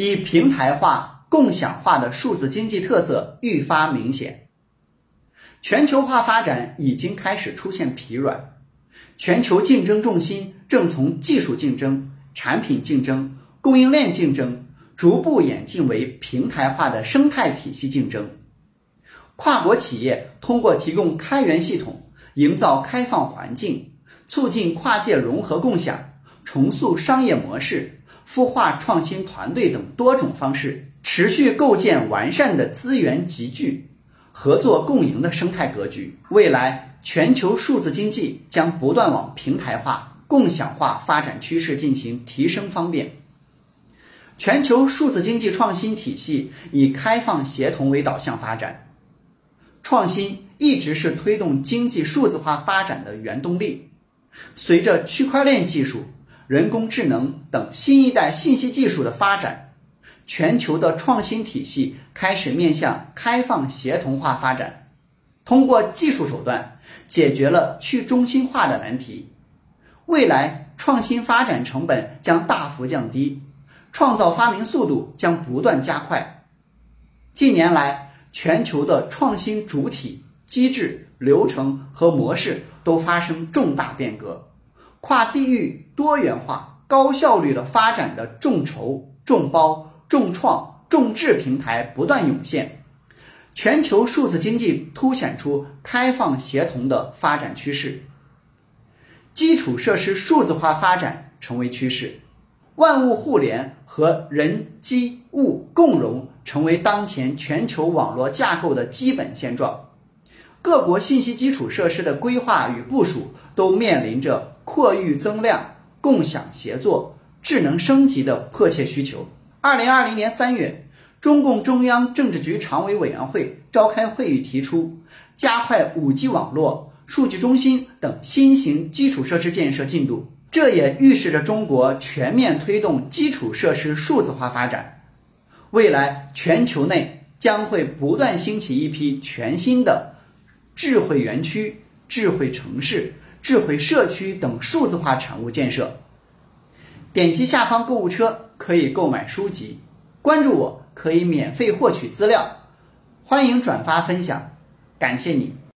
以平台化、共享化的数字经济特色愈发明显。全球化发展已经开始出现疲软，全球竞争重心正从技术竞争、产品竞争、供应链竞争，逐步演进为平台化的生态体系竞争。跨国企业通过提供开源系统、营造开放环境、促进跨界融合共享、重塑商业模式、孵化创新团队等多种方式，持续构建完善的资源集聚、合作共赢的生态格局。未来，全球数字经济将不断往平台化、共享化发展趋势进行提升方便。全球数字经济创新体系以开放协同为导向发展。创新一直是推动经济数字化发展的原动力。随着区块链技术、人工智能等新一代信息技术的发展，全球的创新体系开始面向开放协同化发展。通过技术手段解决了去中心化的难题，未来创新发展成本将大幅降低，创造发明速度将不断加快。近年来，全球的创新主体、机制、流程和模式都发生重大变革，跨地域、多元化、高效率的发展的众筹、众包、众创、众智平台不断涌现，全球数字经济凸显出开放协同的发展趋势，基础设施数字化发展成为趋势。万物互联和人机物共融成为当前全球网络架构的基本现状，各国信息基础设施的规划与部署都面临着扩域增量、共享协作、智能升级的迫切需求。二零二零年三月，中共中央政治局常委委员会召开会议，提出加快五 G 网络、数据中心等新型基础设施建设进度。这也预示着中国全面推动基础设施数字化发展。未来，全球内将会不断兴起一批全新的智慧园区、智慧城市、智慧社区等数字化产物建设。点击下方购物车可以购买书籍，关注我可以免费获取资料，欢迎转发分享，感谢你。